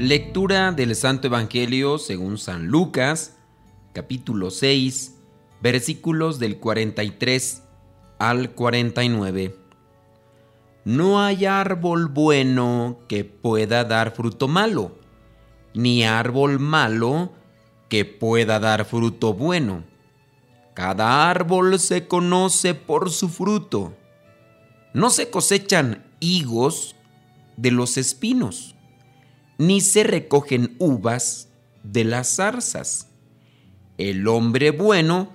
Lectura del Santo Evangelio según San Lucas, capítulo 6, versículos del 43 al 49. No hay árbol bueno que pueda dar fruto malo, ni árbol malo que pueda dar fruto bueno. Cada árbol se conoce por su fruto. No se cosechan higos de los espinos ni se recogen uvas de las zarzas. El hombre bueno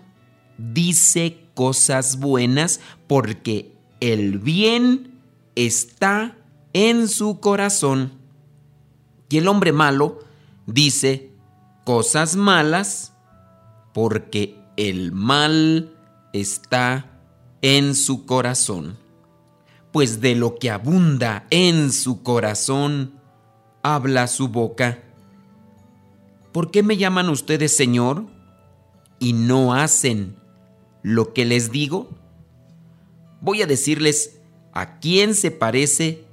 dice cosas buenas porque el bien está en su corazón. Y el hombre malo dice cosas malas porque el mal está en su corazón. Pues de lo que abunda en su corazón, habla su boca. ¿Por qué me llaman ustedes Señor y no hacen lo que les digo? Voy a decirles a quién se parece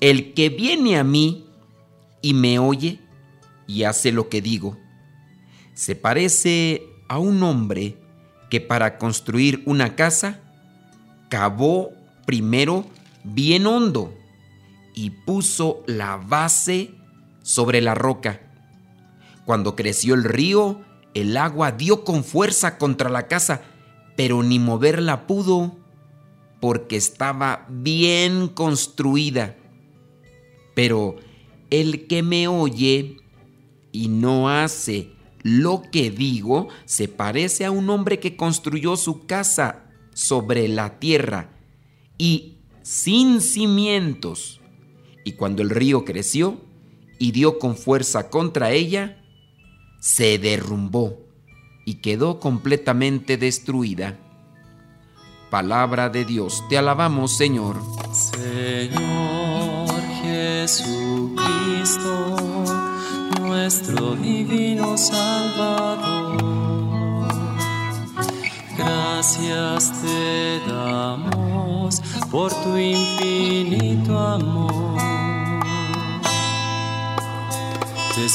el que viene a mí y me oye y hace lo que digo. Se parece a un hombre que para construir una casa cavó primero bien hondo y puso la base sobre la roca. Cuando creció el río, el agua dio con fuerza contra la casa, pero ni moverla pudo, porque estaba bien construida. Pero el que me oye y no hace lo que digo, se parece a un hombre que construyó su casa sobre la tierra y sin cimientos. Y cuando el río creció, y dio con fuerza contra ella, se derrumbó y quedó completamente destruida. Palabra de Dios, te alabamos Señor. Señor Jesucristo, nuestro divino Salvador, gracias te damos por tu infinito amor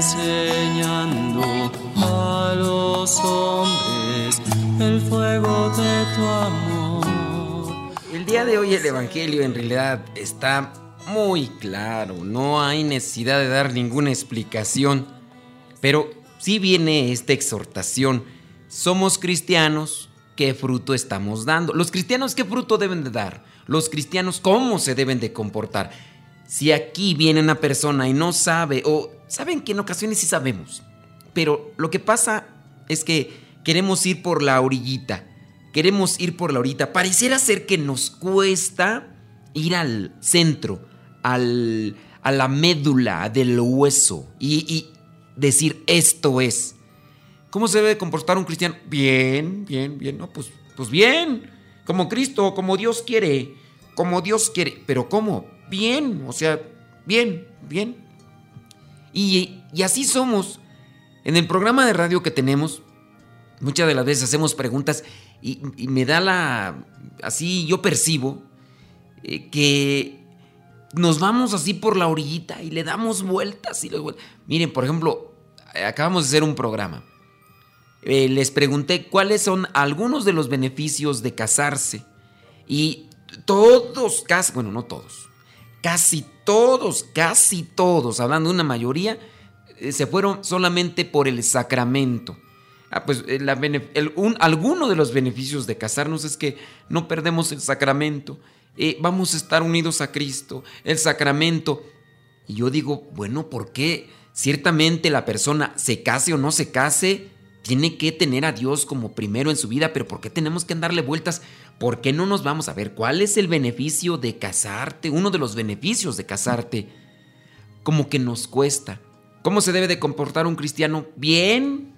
enseñando a los hombres el fuego de tu amor. El día de hoy el Evangelio en realidad está muy claro, no hay necesidad de dar ninguna explicación, pero sí viene esta exhortación. Somos cristianos, ¿qué fruto estamos dando? Los cristianos, ¿qué fruto deben de dar? Los cristianos, ¿cómo se deben de comportar? Si aquí viene una persona y no sabe o Saben que en ocasiones sí sabemos, pero lo que pasa es que queremos ir por la orillita, queremos ir por la orillita. Pareciera ser que nos cuesta ir al centro, al, a la médula del hueso y, y decir esto es. ¿Cómo se debe comportar un cristiano? Bien, bien, bien, no, pues, pues bien, como Cristo, como Dios quiere, como Dios quiere, pero ¿cómo? Bien, o sea, bien, bien. Y, así somos. En el programa de radio que tenemos, muchas de las veces hacemos preguntas y, me da la... Así yo percibo eh, que nos vamos así por la orillita y le damos vueltas y Miren, por ejemplo, acabamos de hacer un programa. Eh, les pregunté cuáles son algunos de los beneficios de casarse. Y todos, bueno, no todos, casi todos, casi todos, hablando de una mayoría, eh, se fueron solamente por el sacramento. Ah, pues eh, alguno de los beneficios de casarnos es que no perdemos el sacramento. Eh, vamos a estar unidos a Cristo, el sacramento. Y yo digo, bueno, ¿por qué ciertamente la persona se case o no se case? Tiene que tener a Dios como primero en su vida, pero ¿por qué tenemos que darle vueltas? ¿Por qué no nos vamos a ver cuál es el beneficio de casarte? Uno de los beneficios de casarte. Como que nos cuesta. ¿Cómo se debe de comportar un cristiano? Bien,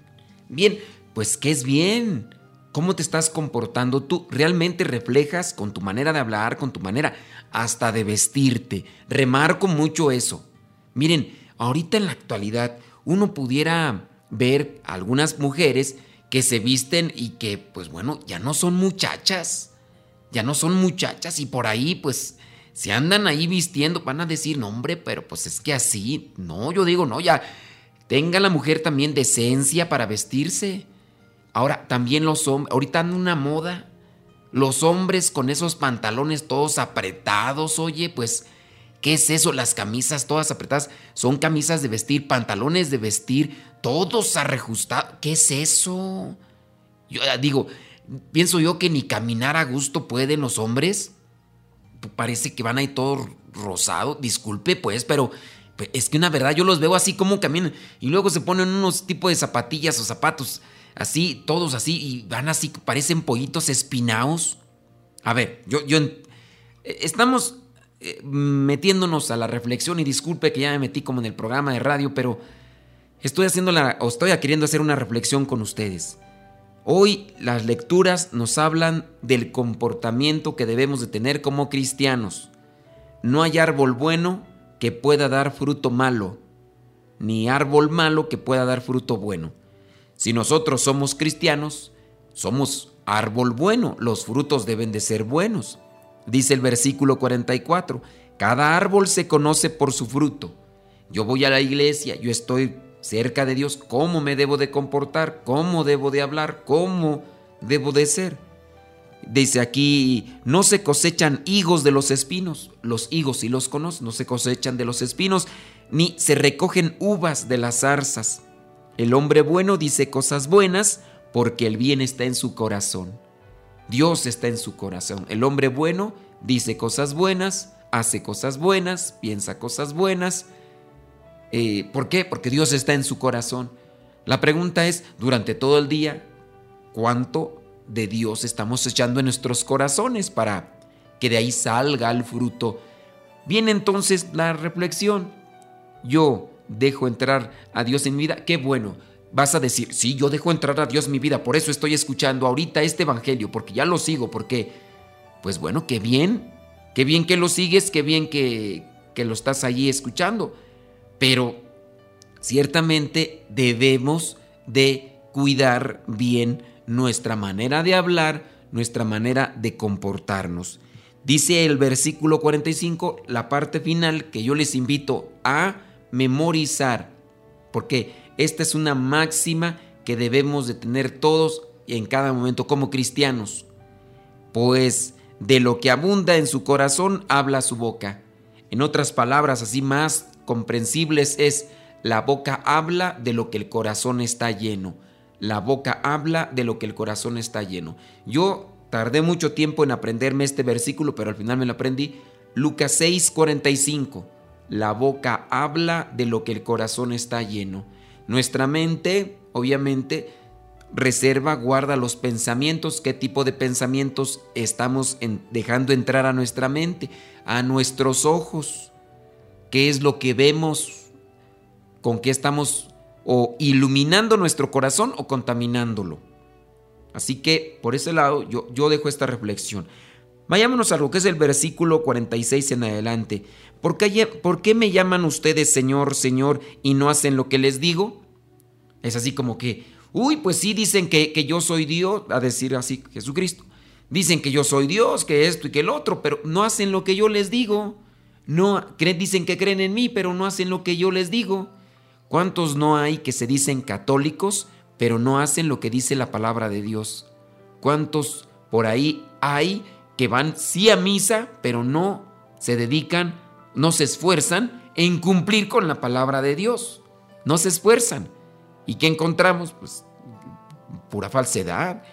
bien. Pues ¿qué es bien? ¿Cómo te estás comportando tú? ¿Realmente reflejas con tu manera de hablar, con tu manera hasta de vestirte? Remarco mucho eso. Miren, ahorita en la actualidad uno pudiera ver algunas mujeres que se visten y que, pues bueno, ya no son muchachas. Ya no son muchachas y por ahí, pues, se andan ahí vistiendo. Van a decir, no, hombre, pero pues es que así. No, yo digo, no, ya. Tenga la mujer también decencia para vestirse. Ahora, también los hombres, ahorita anda una moda. Los hombres con esos pantalones todos apretados, oye, pues ¿Qué es eso? Las camisas todas apretadas. Son camisas de vestir, pantalones de vestir, todos arrejustados. ¿Qué es eso? Yo ah, digo, pienso yo que ni caminar a gusto pueden los hombres. Parece que van ahí todos rosados. Disculpe, pues, pero pues, es que una verdad yo los veo así como caminan. Y luego se ponen unos tipos de zapatillas o zapatos. Así, todos así. Y van así, parecen pollitos espinados. A ver, yo, yo. Estamos eh, metiéndonos a la reflexión y disculpe que ya me metí como en el programa de radio, pero estoy haciendo la, o estoy queriendo hacer una reflexión con ustedes. Hoy las lecturas nos hablan del comportamiento que debemos de tener como cristianos. No hay árbol bueno que pueda dar fruto malo, ni árbol malo que pueda dar fruto bueno. Si nosotros somos cristianos, somos árbol bueno, los frutos deben de ser buenos. Dice el versículo 44, cada árbol se conoce por su fruto. Yo voy a la iglesia, yo estoy cerca de Dios, ¿cómo me debo de comportar? ¿Cómo debo de hablar? ¿Cómo debo de ser? Dice aquí, no se cosechan higos de los espinos, los higos si los conozco, no se cosechan de los espinos, ni se recogen uvas de las zarzas. El hombre bueno dice cosas buenas porque el bien está en su corazón. Dios está en su corazón. El hombre bueno dice cosas buenas, hace cosas buenas, piensa cosas buenas. Eh, ¿Por qué? Porque Dios está en su corazón. La pregunta es, durante todo el día, ¿cuánto de Dios estamos echando en nuestros corazones para que de ahí salga el fruto? Viene entonces la reflexión. Yo dejo entrar a Dios en mi vida. Qué bueno vas a decir, sí, yo dejo entrar a Dios en mi vida, por eso estoy escuchando ahorita este Evangelio, porque ya lo sigo, porque, pues bueno, qué bien, qué bien que lo sigues, qué bien que, que lo estás allí escuchando, pero ciertamente debemos de cuidar bien nuestra manera de hablar, nuestra manera de comportarnos. Dice el versículo 45, la parte final que yo les invito a memorizar, porque esta es una máxima que debemos de tener todos en cada momento como cristianos. Pues de lo que abunda en su corazón habla su boca. En otras palabras así más comprensibles es la boca habla de lo que el corazón está lleno. La boca habla de lo que el corazón está lleno. Yo tardé mucho tiempo en aprenderme este versículo, pero al final me lo aprendí. Lucas 6:45. La boca habla de lo que el corazón está lleno. Nuestra mente, obviamente, reserva, guarda los pensamientos, qué tipo de pensamientos estamos dejando entrar a nuestra mente, a nuestros ojos, qué es lo que vemos, con qué estamos o iluminando nuestro corazón o contaminándolo. Así que por ese lado yo, yo dejo esta reflexión. Vayámonos a lo que es el versículo 46 en adelante. ¿Por qué, me llaman ustedes Señor, Señor y no hacen lo que les digo? Es así como que, uy, pues sí, dicen que, que yo soy Dios, a decir así Jesucristo. Dicen que yo soy Dios, que esto y que el otro, pero no hacen lo que yo les digo. No, dicen que creen en mí, pero no hacen lo que yo les digo. ¿Cuántos no hay que se dicen católicos, pero no hacen lo que dice la palabra de Dios? ¿Cuántos por ahí hay que van sí a misa, pero no se dedican no se esfuerzan en cumplir con la palabra de Dios. no se esfuerzan. ¿Y qué encontramos? Pues pura falsedad.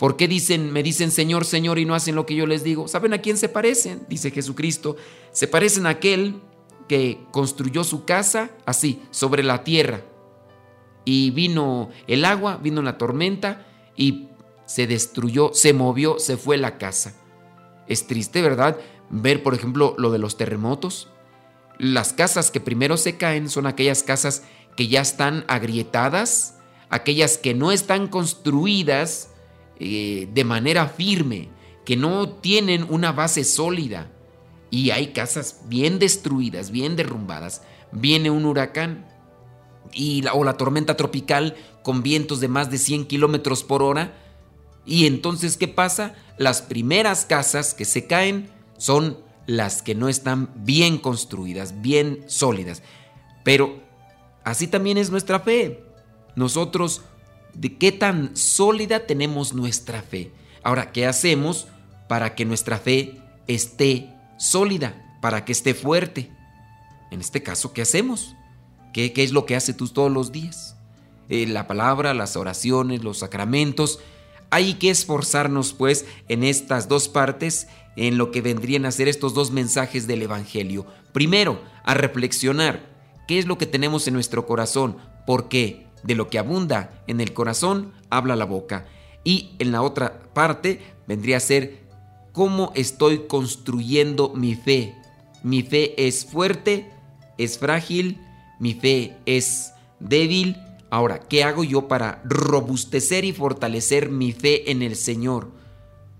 ¿Por qué dicen, me dicen Señor, Señor y no hacen lo que yo les digo? ¿Saben a quién se parecen? Dice Jesucristo. Se parecen a aquel que construyó su casa así, sobre la tierra. Y vino el agua, vino la tormenta y se destruyó, se movió, se fue la casa. Es triste, ¿verdad? Ver, por ejemplo, lo de los terremotos. Las casas que primero se caen son aquellas casas que ya están agrietadas, aquellas que no están construidas eh, de manera firme, que no tienen una base sólida. Y hay casas bien destruidas, bien derrumbadas. Viene un huracán y o la tormenta tropical con vientos de más de 100 kilómetros por hora. Y entonces, ¿qué pasa? Las primeras casas que se caen son las que no están bien construidas, bien sólidas. Pero así también es nuestra fe. Nosotros, ¿de qué tan sólida tenemos nuestra fe? Ahora, ¿qué hacemos para que nuestra fe esté sólida, para que esté fuerte? En este caso, ¿qué hacemos? ¿Qué, es lo que haces tú todos los días? Eh, la palabra, las oraciones, los sacramentos. Hay que esforzarnos pues en estas dos partes, en lo que vendrían a ser estos dos mensajes del Evangelio. Primero, a reflexionar qué es lo que tenemos en nuestro corazón, porque de lo que abunda en el corazón habla la boca. Y en la otra parte vendría a ser cómo estoy construyendo mi fe. Mi fe es fuerte, es frágil, mi fe es débil. Ahora, ¿qué hago yo para robustecer y fortalecer mi fe en el Señor?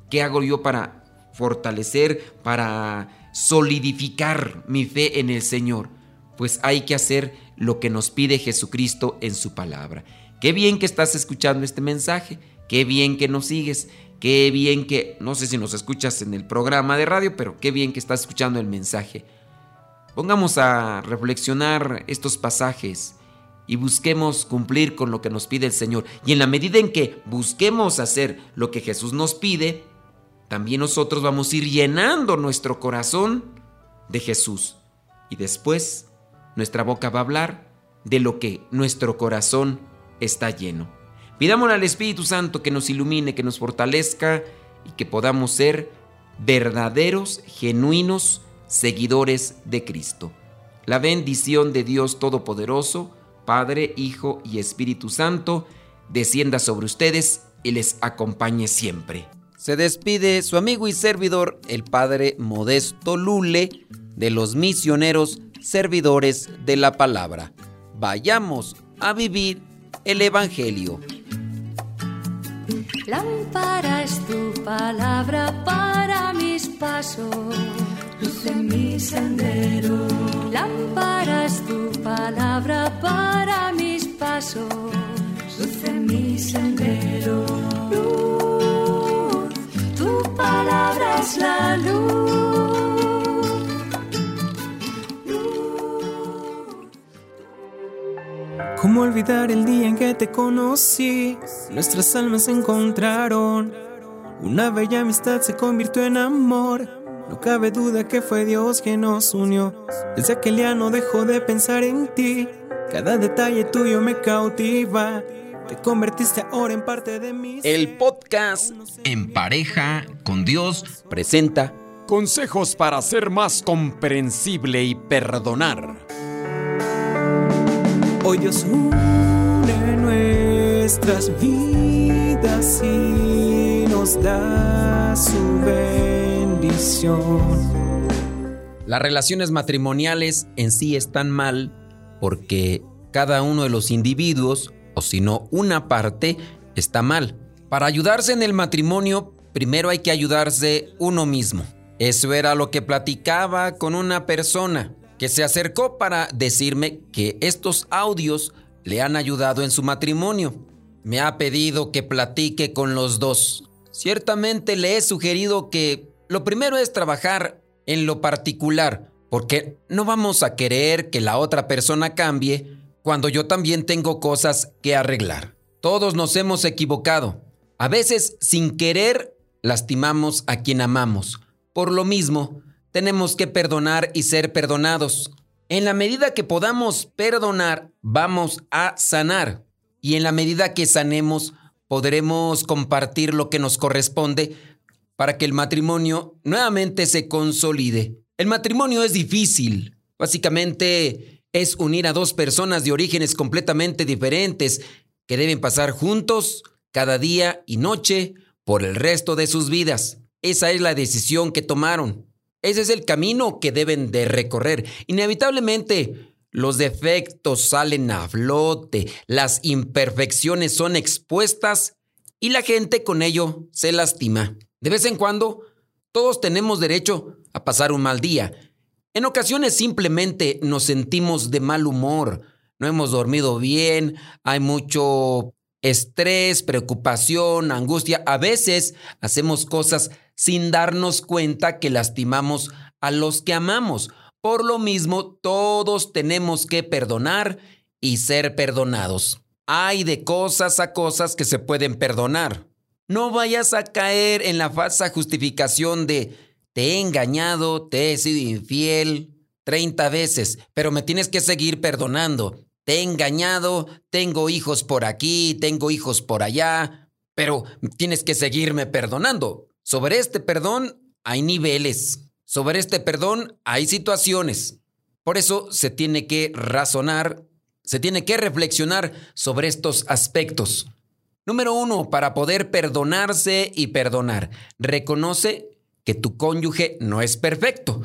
¿Qué hago yo para fortalecer, para solidificar mi fe en el Señor? Pues hay que hacer lo que nos pide Jesucristo en su palabra. Qué bien que estás escuchando este mensaje, qué bien que nos sigues, qué bien que, no sé si nos escuchas en el programa de radio, pero qué bien que estás escuchando el mensaje. Pongamos a reflexionar estos pasajes y busquemos cumplir con lo que nos pide el Señor. Y en la medida en que busquemos hacer lo que Jesús nos pide, también nosotros vamos a ir llenando nuestro corazón de Jesús. Y después nuestra boca va a hablar de lo que nuestro corazón está lleno. Pidámosle al Espíritu Santo que nos ilumine, que nos fortalezca y que podamos ser verdaderos, genuinos, seguidores de Cristo. La bendición de Dios Todopoderoso, Padre, Hijo y Espíritu Santo, descienda sobre ustedes y les acompañe siempre. Se despide su amigo y servidor, el Padre Modesto Lule, de los misioneros servidores de la palabra. Vayamos a vivir el Evangelio. Lámpara es tu palabra para mis pasos luz en mi sendero. Lámpara tu palabra para mis pasos, luz en mi sendero. Luz, tu palabra es la luz. ¿Cómo olvidar el día en que te conocí? Nuestras almas se encontraron. Una bella amistad se convirtió en amor no cabe duda que fue Dios quien nos unió. Desde aquel día no dejo de pensar en ti. Cada detalle tuyo me cautiva. Te convertiste ahora en parte de mí. El podcast En pareja con Dios presenta consejos para ser más comprensible y perdonar. Hoy Dios une nuestras vidas y nos da su las relaciones matrimoniales en sí están mal porque cada uno de los individuos, o si no una parte, está mal. Para ayudarse en el matrimonio, primero hay que ayudarse uno mismo. Eso era lo que platicaba con una persona que se acercó para decirme que estos audios le han ayudado en su matrimonio. Me ha pedido que platique con los dos. Ciertamente le he sugerido que lo primero es trabajar en lo particular, porque no vamos a querer que la otra persona cambie cuando yo también tengo cosas que arreglar. Todos nos hemos equivocado. A veces, sin querer, lastimamos a quien amamos. Por lo mismo, tenemos que perdonar y ser perdonados. En la medida que podamos perdonar, vamos a sanar. Y en la medida que sanemos, podremos compartir lo que nos corresponde para que el matrimonio nuevamente se consolide. El matrimonio es difícil. Básicamente es unir a dos personas de orígenes completamente diferentes que deben pasar juntos cada día y noche por el resto de sus vidas. Esa es la decisión que tomaron. Ese es el camino que deben de recorrer. Inevitablemente, los defectos salen a flote, las imperfecciones son expuestas y la gente con ello se lastima. De vez en cuando, todos tenemos derecho a pasar un mal día. En ocasiones simplemente nos sentimos de mal humor, no hemos dormido bien, hay mucho estrés, preocupación, angustia. A veces hacemos cosas sin darnos cuenta que lastimamos a los que amamos. Por lo mismo, todos tenemos que perdonar y ser perdonados. Hay de cosas a cosas que se pueden perdonar. No vayas a caer en la falsa justificación de te he engañado, te he sido infiel 30 veces, pero me tienes que seguir perdonando. He engañado, tengo hijos por aquí, tengo hijos por allá, pero tienes que seguirme perdonando. Sobre este perdón hay niveles. Sobre este perdón hay situaciones. Por eso se tiene que razonar, se tiene que reflexionar sobre estos aspectos. Número uno, para poder perdonarse y perdonar, reconoce que tu cónyuge no es perfecto,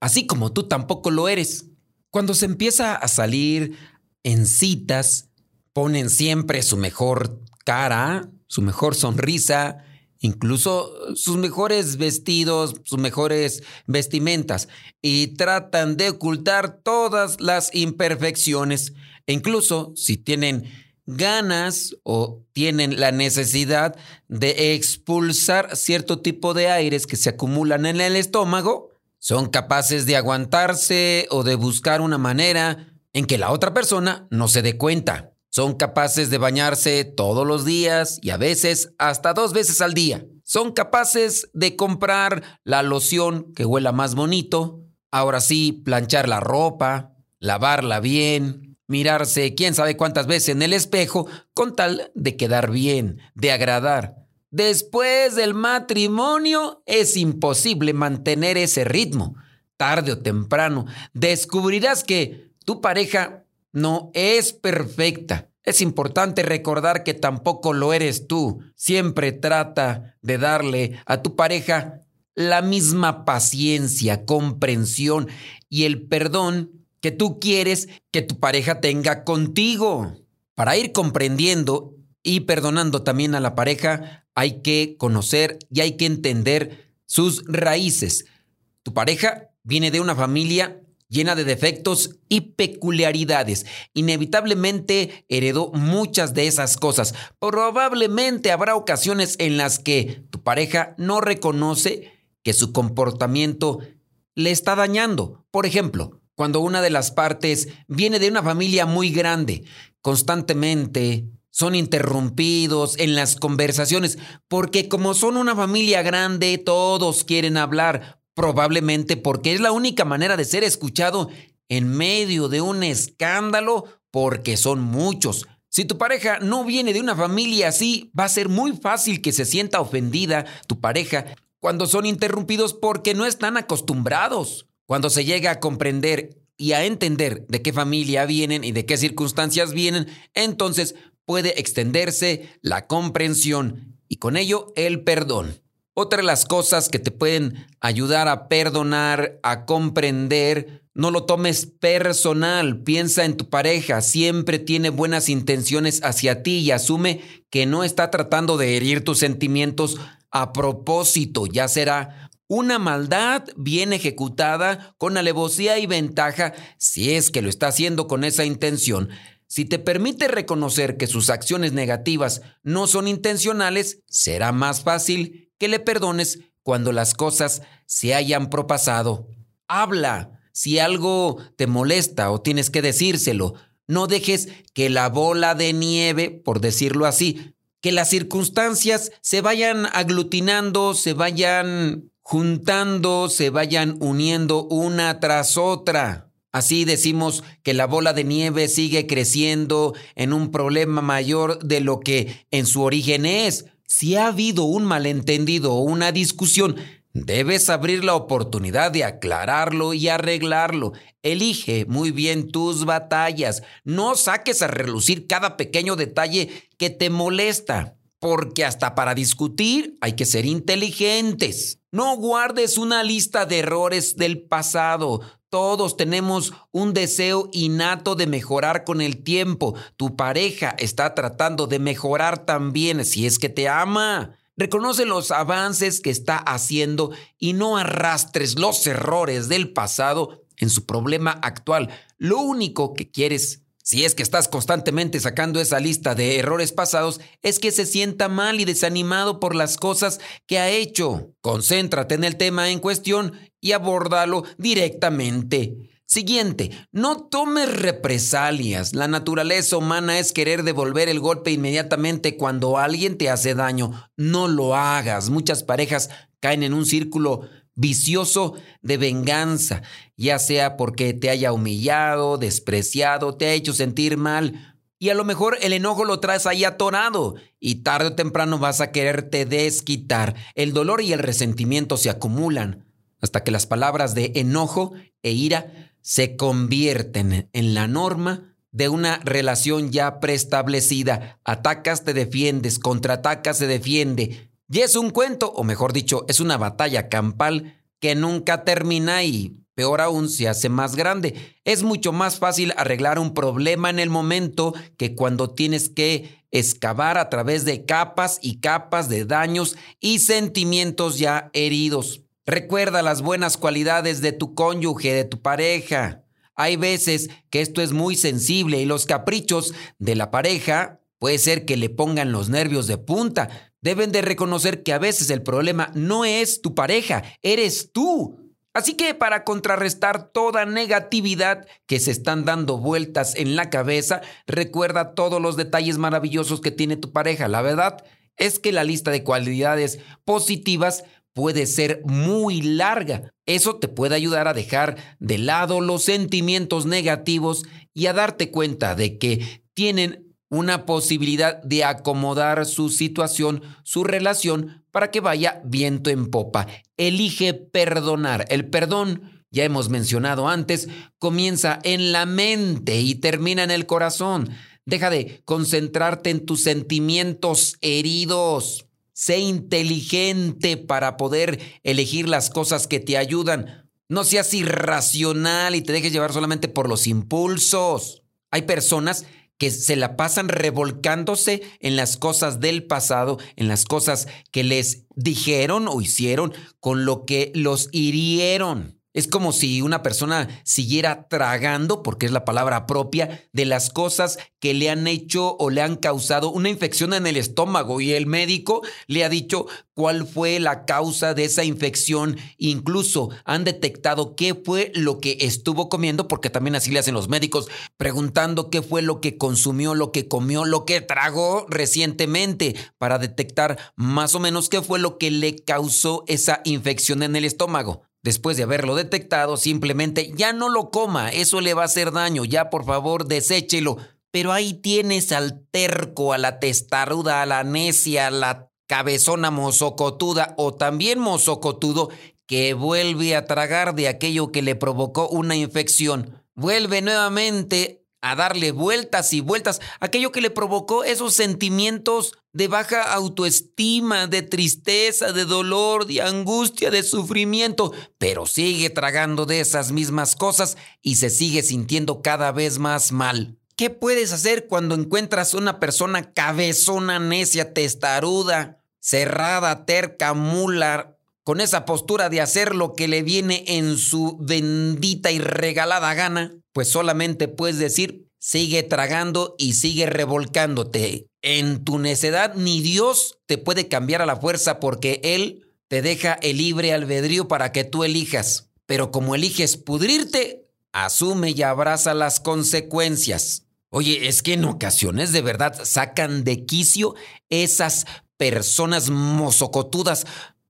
así como tú tampoco lo eres. Cuando se empieza a salir en citas, ponen siempre su mejor cara, su mejor sonrisa, incluso sus mejores vestidos, sus mejores vestimentas, y tratan de ocultar todas las imperfecciones, e incluso si tienen ganas o tienen la necesidad de expulsar cierto tipo de aires que se acumulan en el estómago, son capaces de aguantarse o de buscar una manera en que la otra persona no se dé cuenta. Son capaces de bañarse todos los días y a veces hasta dos veces al día. Son capaces de comprar la loción que huela más bonito. Ahora sí, planchar la ropa, lavarla bien, mirarse quién sabe cuántas veces en el espejo con tal de quedar bien, de agradar. Después del matrimonio es imposible mantener ese ritmo. Tarde o temprano descubrirás que tu pareja no es perfecta. Es importante recordar que tampoco lo eres tú. Siempre trata de darle a tu pareja la misma paciencia, comprensión y el perdón que tú quieres que tu pareja tenga contigo. Para ir comprendiendo y perdonando también a la pareja, hay que conocer y hay que entender sus raíces. Tu pareja viene de una familia llena de defectos y peculiaridades. Inevitablemente heredó muchas de esas cosas. Probablemente habrá ocasiones en las que tu pareja no reconoce que su comportamiento le está dañando. Por ejemplo, cuando una de las partes viene de una familia muy grande, constantemente son interrumpidos en las conversaciones, porque como son una familia grande, todos quieren hablar, probablemente porque es la única manera de ser escuchado en medio de un escándalo, porque son muchos. Si tu pareja no viene de una familia así, va a ser muy fácil que se sienta ofendida tu pareja cuando son interrumpidos porque no están acostumbrados. Cuando se llega a comprender y a entender de qué familia vienen y de qué circunstancias vienen, entonces puede extenderse la comprensión y con ello el perdón. Otra de las cosas que te pueden ayudar a perdonar, a comprender, no lo tomes personal, piensa en tu pareja, siempre tiene buenas intenciones hacia ti y asume que no está tratando de herir tus sentimientos a propósito, ya será una maldad bien ejecutada con alevosía y ventaja si es que lo está haciendo con esa intención. Si te permite reconocer que sus acciones negativas no son intencionales, será más fácil que le perdones cuando las cosas se hayan propasado. Habla. Si algo te molesta o tienes que decírselo, no dejes que la bola de nieve, por decirlo así, que las circunstancias se vayan aglutinando, se vayan juntando, se vayan uniendo una tras otra. Así decimos que la bola de nieve sigue creciendo en un problema mayor de lo que en su origen es. Si ha habido un malentendido o una discusión, debes abrir la oportunidad de aclararlo y arreglarlo. Elige muy bien tus batallas. No saques a relucir cada pequeño detalle que te molesta. Porque hasta para discutir hay que ser inteligentes. No guardes una lista de errores del pasado. Todos tenemos un deseo innato de mejorar con el tiempo. Tu pareja está tratando de mejorar también si es que te ama. Reconoce los avances que está haciendo y no arrastres los errores del pasado en su problema actual. Lo único que quieres si es que estás constantemente sacando esa lista de errores pasados, es que se sienta mal y desanimado por las cosas que ha hecho. Concéntrate en el tema en cuestión y abórdalo directamente. Siguiente, no tomes represalias. La naturaleza humana es querer devolver el golpe inmediatamente cuando alguien te hace daño. No lo hagas. Muchas parejas caen en un círculo vicioso de venganza, ya sea porque te haya humillado, despreciado, te ha hecho sentir mal. Y a lo mejor el enojo lo traes ahí atorado y tarde o temprano vas a quererte desquitar. El dolor y el resentimiento se acumulan hasta que las palabras de enojo e ira se convierten en la norma de una relación ya preestablecida. Atacas, te defiendes, contraatacas, se defiende, y es un cuento, o mejor dicho, es una batalla campal que nunca termina y peor aún se hace más grande. Es mucho más fácil arreglar un problema en el momento que cuando tienes que excavar a través de capas y capas de daños y sentimientos ya heridos. Recuerda las buenas cualidades de tu cónyuge, de tu pareja. Hay veces que esto es muy sensible y los caprichos de la pareja puede ser que le pongan los nervios de punta, deben de reconocer que a veces el problema no es tu pareja, eres tú. Así que para contrarrestar toda negatividad que se están dando vueltas en la cabeza, recuerda todos los detalles maravillosos que tiene tu pareja. La verdad es que la lista de cualidades positivas puede ser muy larga. Eso te puede ayudar a dejar de lado los sentimientos negativos y a darte cuenta de que tienen una posibilidad de acomodar su situación, su relación, para que vaya viento en popa. Elige perdonar. El perdón, ya hemos mencionado antes, comienza en la mente y termina en el corazón. Deja de concentrarte en tus sentimientos heridos. Sé inteligente para poder elegir las cosas que te ayudan. No seas irracional y te dejes llevar solamente por los impulsos. Hay personas que se la pasan revolcándose en las cosas del pasado, en las cosas que les dijeron o hicieron, con lo que los hirieron. Es como si una persona siguiera tragando, porque es la palabra propia, de las cosas que le han hecho o le han causado una infección en el estómago y el médico le ha dicho cuál fue la causa de esa infección. Incluso han detectado qué fue lo que estuvo comiendo, porque también así le hacen los médicos, preguntando qué fue lo que consumió, lo que comió, lo que tragó recientemente, para detectar más o menos qué fue lo que le causó esa infección en el estómago. Después de haberlo detectado, simplemente ya no lo coma, eso le va a hacer daño, ya por favor deséchelo. Pero ahí tienes al terco, a la testaruda, a la necia, a la cabezona mozocotuda o también mozocotudo que vuelve a tragar de aquello que le provocó una infección. Vuelve nuevamente a darle vueltas y vueltas aquello que le provocó esos sentimientos de baja autoestima, de tristeza, de dolor, de angustia, de sufrimiento, pero sigue tragando de esas mismas cosas y se sigue sintiendo cada vez más mal. ¿Qué puedes hacer cuando encuentras una persona cabezona, necia, testaruda, cerrada, terca, mula, con esa postura de hacer lo que le viene en su bendita y regalada gana? Pues solamente puedes decir, sigue tragando y sigue revolcándote. En tu necedad ni Dios te puede cambiar a la fuerza porque Él te deja el libre albedrío para que tú elijas. Pero como eliges pudrirte, asume y abraza las consecuencias. Oye, es que en ocasiones de verdad sacan de quicio esas personas mozocotudas,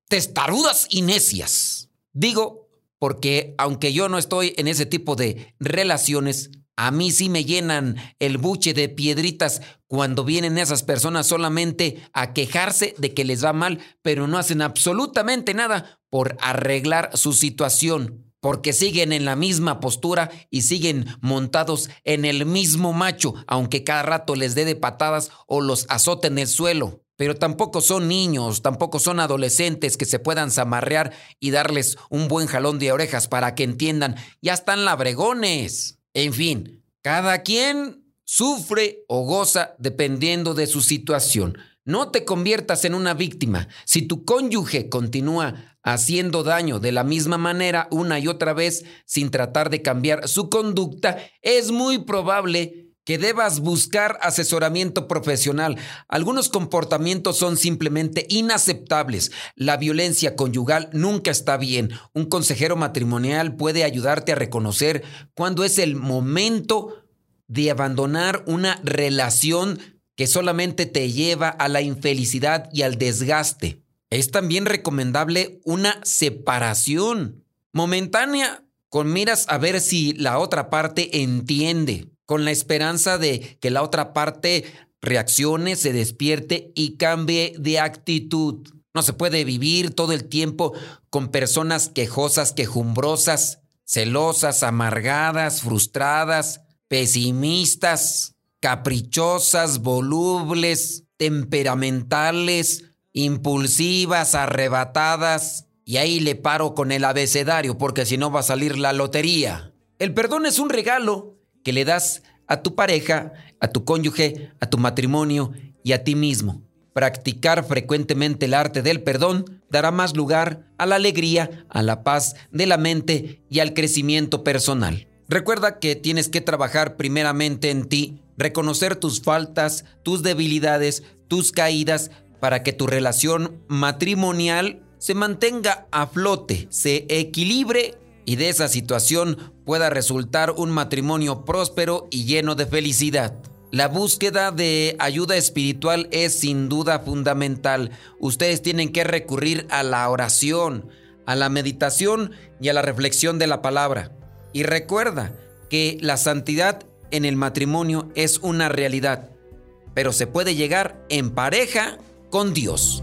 testarudas y necias. Digo, porque aunque yo no estoy en ese tipo de relaciones, a mí sí me llenan el buche de piedritas cuando vienen esas personas solamente a quejarse de que les va mal, pero no hacen absolutamente nada por arreglar su situación, porque siguen en la misma postura y siguen montados en el mismo macho, aunque cada rato les dé de patadas o los azote en el suelo. Pero tampoco son niños, tampoco son adolescentes que se puedan zamarrear y darles un buen jalón de orejas para que entiendan, ya están labregones. En fin, cada quien sufre o goza dependiendo de su situación. No te conviertas en una víctima. Si tu cónyuge continúa haciendo daño de la misma manera una y otra vez sin tratar de cambiar su conducta, es muy probable que debas buscar asesoramiento profesional. Algunos comportamientos son simplemente inaceptables. La violencia conyugal nunca está bien. Un consejero matrimonial puede ayudarte a reconocer cuándo es el momento de abandonar una relación que solamente te lleva a la infelicidad y al desgaste. Es también recomendable una separación momentánea con miras a ver si la otra parte entiende con la esperanza de que la otra parte reaccione, se despierte y cambie de actitud. No se puede vivir todo el tiempo con personas quejosas, quejumbrosas, celosas, amargadas, frustradas, pesimistas, caprichosas, volubles, temperamentales, impulsivas, arrebatadas. Y ahí le paro con el abecedario porque si no va a salir la lotería. El perdón es un regalo que le das a tu pareja, a tu cónyuge, a tu matrimonio y a ti mismo. Practicar frecuentemente el arte del perdón dará más lugar a la alegría, a la paz de la mente y al crecimiento personal. Recuerda que tienes que trabajar primeramente en ti, reconocer tus faltas, tus debilidades, tus caídas, para que tu relación matrimonial se mantenga a flote, se equilibre y de esa situación pueda resultar un matrimonio próspero y lleno de felicidad. La búsqueda de ayuda espiritual es sin duda fundamental. Ustedes tienen que recurrir a la oración, a la meditación y a la reflexión de la palabra. Y recuerda que la santidad en el matrimonio es una realidad, pero se puede llegar en pareja con Dios.